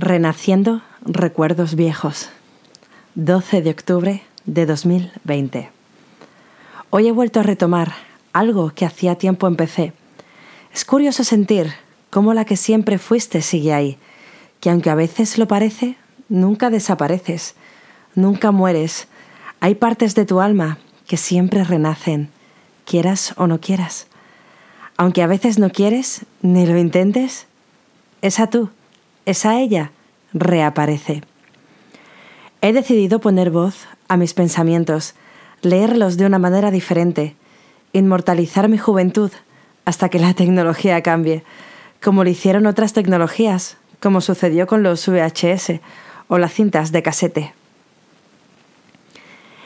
Renaciendo Recuerdos Viejos. 12 de octubre de 2020. Hoy he vuelto a retomar algo que hacía tiempo empecé. Es curioso sentir cómo la que siempre fuiste sigue ahí, que aunque a veces lo parece, nunca desapareces, nunca mueres. Hay partes de tu alma que siempre renacen, quieras o no quieras. Aunque a veces no quieres ni lo intentes, esa tú esa ella reaparece. He decidido poner voz a mis pensamientos, leerlos de una manera diferente, inmortalizar mi juventud hasta que la tecnología cambie, como lo hicieron otras tecnologías, como sucedió con los VHS o las cintas de casete.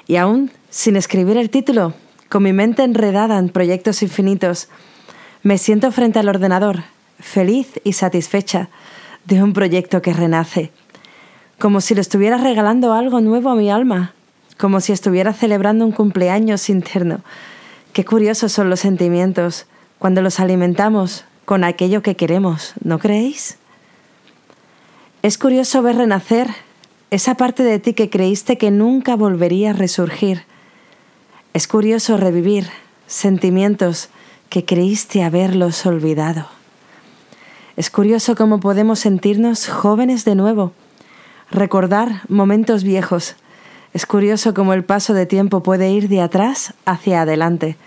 Y aún, sin escribir el título, con mi mente enredada en proyectos infinitos, me siento frente al ordenador, feliz y satisfecha, de un proyecto que renace, como si le estuviera regalando algo nuevo a mi alma, como si estuviera celebrando un cumpleaños interno. Qué curiosos son los sentimientos cuando los alimentamos con aquello que queremos, ¿no creéis? Es curioso ver renacer esa parte de ti que creíste que nunca volvería a resurgir. Es curioso revivir sentimientos que creíste haberlos olvidado. Es curioso cómo podemos sentirnos jóvenes de nuevo, recordar momentos viejos. Es curioso cómo el paso de tiempo puede ir de atrás hacia adelante,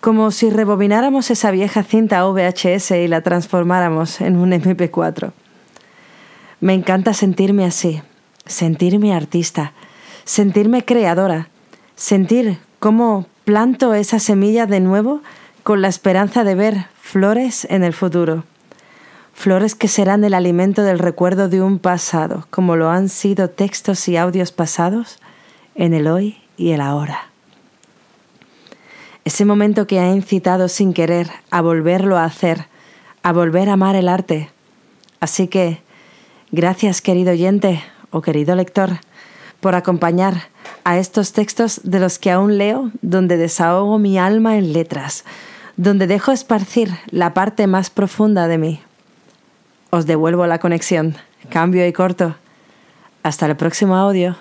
como si rebobináramos esa vieja cinta VHS y la transformáramos en un MP4. Me encanta sentirme así, sentirme artista, sentirme creadora, sentir cómo planto esa semilla de nuevo con la esperanza de ver flores en el futuro flores que serán el alimento del recuerdo de un pasado, como lo han sido textos y audios pasados en el hoy y el ahora. Ese momento que ha incitado sin querer a volverlo a hacer, a volver a amar el arte. Así que, gracias querido oyente o querido lector, por acompañar a estos textos de los que aún leo, donde desahogo mi alma en letras, donde dejo esparcir la parte más profunda de mí. Os devuelvo la conexión. Cambio y corto. Hasta el próximo audio.